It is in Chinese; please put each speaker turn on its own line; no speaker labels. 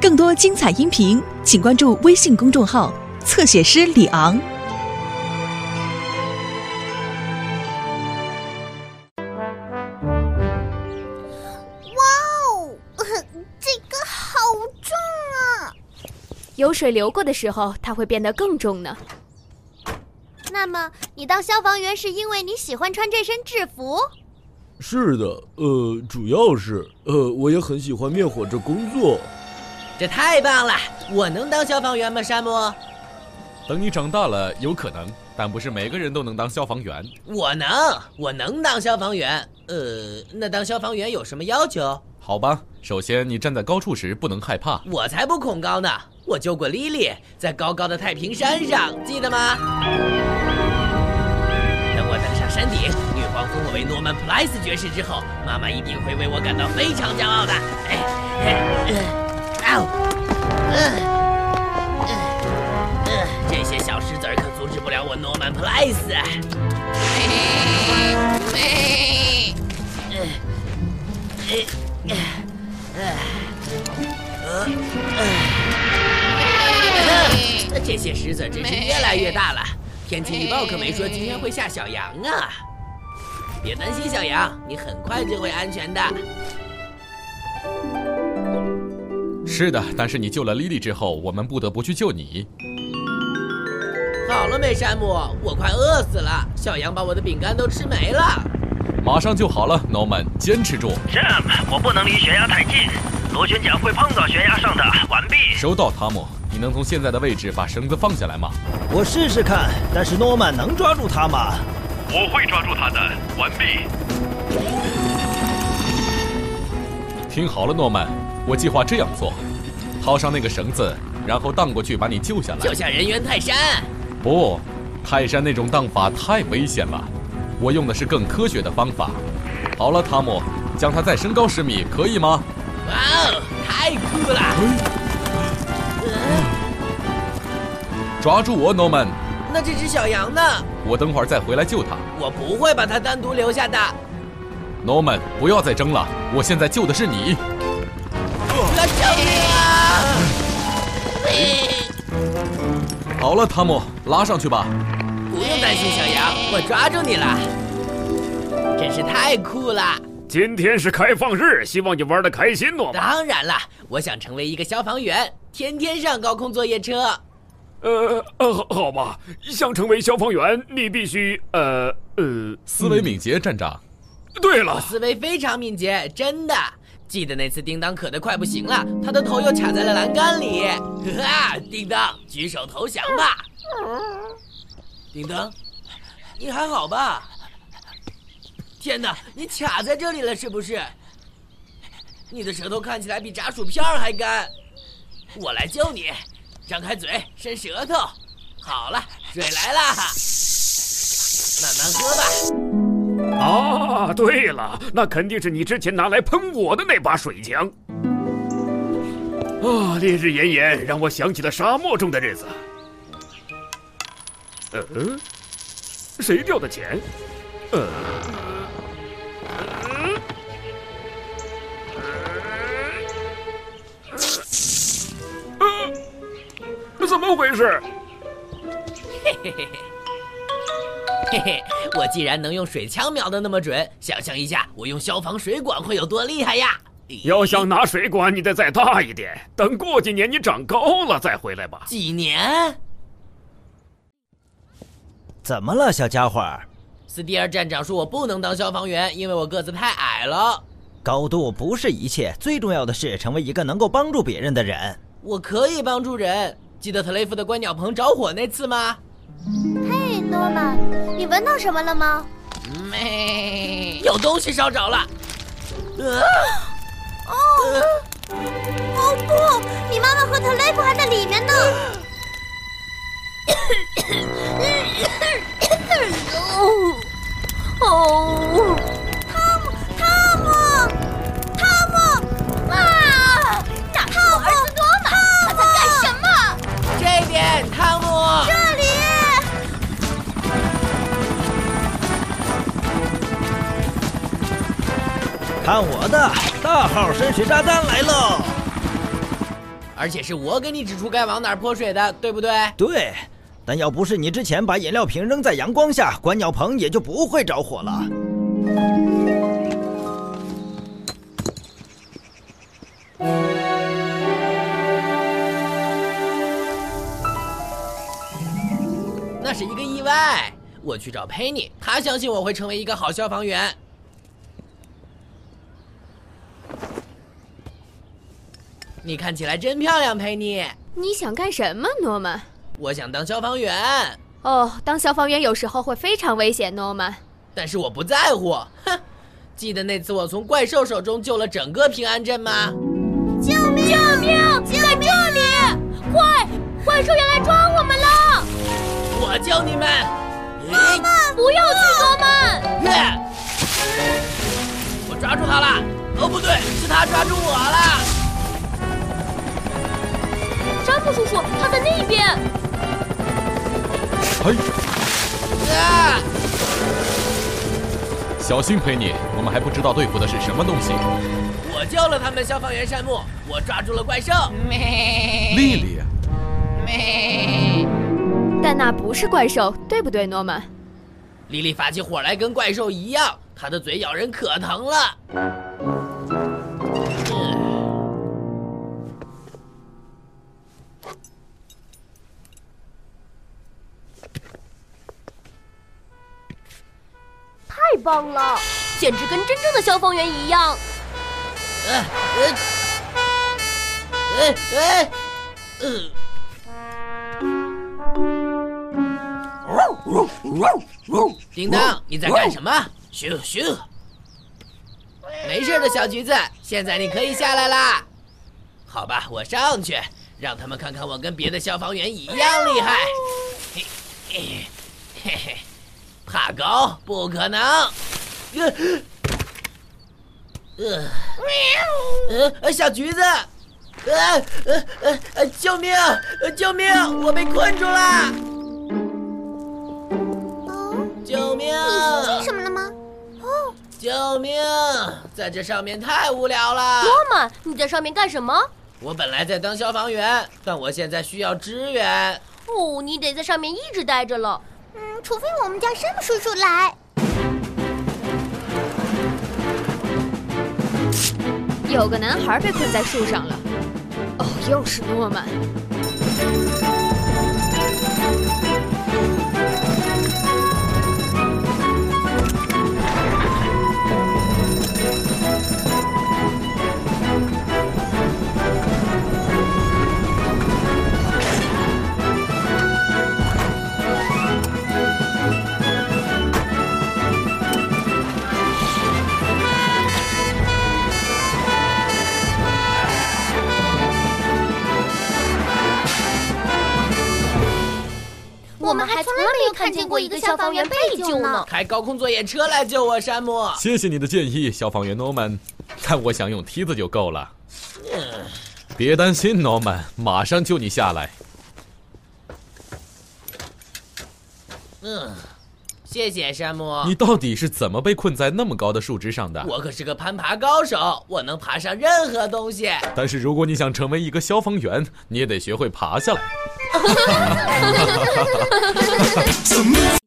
更多精彩音频，请关注微信公众号“侧写师李昂”。
哇哦，这个好重啊！
有水流过的时候，它会变得更重呢。
那么，你当消防员是因为你喜欢穿这身制服？
是的，呃，主要是，呃，我也很喜欢灭火这工作。
这太棒了！我能当消防员吗，山姆？
等你长大了，有可能，但不是每个人都能当消防员。
我能，我能当消防员。呃，那当消防员有什么要求？
好吧，首先你站在高处时不能害怕。
我才不恐高呢！我救过莉莉，在高高的太平山上，记得吗？等我登上山顶，封我为诺曼普莱斯爵士之后，妈妈一定会为我感到非常骄傲的。哎，哎，哦，嗯。这些小石子儿可阻止不了我诺曼普莱斯。这些石子真是越来越大了。天气预报可没说今天会下小羊啊！别担心，小羊，你很快就会安全的。
是的，但是你救了莉莉之后，我们不得不去救你。
好了没，山姆？我快饿死了。小羊把我的饼干都吃没了。
马上就好了，Norman，坚持住。
Sam，我不能离悬崖太近，螺旋桨会碰到悬崖上的。完毕。
收到，汤姆。你能从现在的位置把绳子放下来吗？
我试试看，但是诺曼能抓住它吗？
我会抓住他的。完毕。
听好了，诺曼，我计划这样做：套上那个绳子，然后荡过去把你救下来。
救下人猿泰山。
不，泰山那种荡法太危险了。我用的是更科学的方法。好了，汤姆，将它再升高十米，可以吗？
哇哦，太酷了！
抓住我，Norman！
那这只小羊呢？
我等会儿再回来救它。
我不会把它单独留下的。
Norman，不要再争了，我现在救的是你。
救
命啊！好了，汤姆，拉上去吧。
不用担心，小羊，我抓住你了。真是太酷了！
今天是开放日，希望你玩的开心，诺曼。
当然了，我想成为一个消防员，天天上高空作业车。
呃呃，好吧，想成为消防员，你必须呃呃，
思维敏捷，站长。
对了，
思维非常敏捷，真的。记得那次叮当渴得快不行了，他的头又卡在了栏杆里。哈，叮当，举手投降吧。叮当，你还好吧？天哪，你卡在这里了是不是？你的舌头看起来比炸薯片还干。我来救你。张开嘴，伸舌头。好了，水来了，慢慢喝
吧。啊，对了，那肯定是你之前拿来喷我的那把水枪。啊，烈日炎炎，让我想起了沙漠中的日子。嗯，谁掉的钱？呃。么回事？
嘿嘿嘿嘿，嘿嘿！我既然能用水枪瞄的那么准，想象一下，我用消防水管会有多厉害呀！
要想拿水管，你得再大一点。等过几年你长高了再回来吧。
几年？
怎么了，小家伙？
斯蒂尔站长说我不能当消防员，因为我个子太矮了。
高度不是一切，最重要的是成为一个能够帮助别人的人。
我可以帮助人。记得特雷弗的观鸟棚着火那次吗？
嘿，诺曼，你闻到什么了吗？
没，有东西烧着了。
呃，哦，哦不，你妈妈和特雷弗还在里面呢。哦，汤
看我的大号深水炸弹来喽！
而且是我给你指出该往哪儿泼水的，对不对？
对，但要不是你之前把饮料瓶扔在阳光下，观鸟棚也就不会着火了。
那是一个意外。我去找佩妮，她相信我会成为一个好消防员。你看起来真漂亮，佩妮。
你想干什么，诺曼？
我想当消防员，
哦，当消防员有时候会非常危险，诺曼。
但是我不在乎。哼，记得那次我从怪兽手中救了整个平安镇吗？
救命！救命！在这里！快，怪兽要来抓我们了！
我救你们！
诺曼，不要去，诺曼！
耶！我抓住他了。哦，不对，是他抓住我了。
山姆叔叔，他在那边。
嘿，
啊！
小心，佩妮，我们还不知道对付的是什么东西。
我救了他们，消防员山姆，我抓住了怪兽。
丽丽，
但那不是怪兽，对不对，诺曼？
莉莉发起火来跟怪兽一样，她的嘴咬人可疼了。
棒了，简直跟真正的消防员一样。
呃呃呃呃呃。叮当，你在干什么？咻咻！没事的，小橘子，现在你可以下来啦。好吧，我上去，让他们看看我跟别的消防员一样厉害。嘿嘿嘿嘿，怕高？不可能！呃呃呃呃，小橘子，呃呃呃呃，救命！呃救命！我被困住了！救命！
你听见什么了吗？哦，
救命！在这上面太无聊了。
诺曼，你在上面干什么？
我本来在当消防员，但我现在需要支援。
哦，你得在上面一直待着了。嗯，除非我们叫山姆叔叔来。
有个男孩被困在树上了。哦，又是诺曼。
我们还从来没有看见过一个消防员被救呢。
开高空作业车来救我，山姆。
谢谢你的建议，消防员 Norman，但我想用梯子就够了。别担心，Norman，马上救你下来。
嗯，谢谢山姆。
你到底是怎么被困在那么高的树枝上的？
我可是个攀爬高手，我能爬上任何东西。
但是如果你想成为一个消防员，你也得学会爬下来。哈哈哈哈哈哈哈哈哈哈哈哈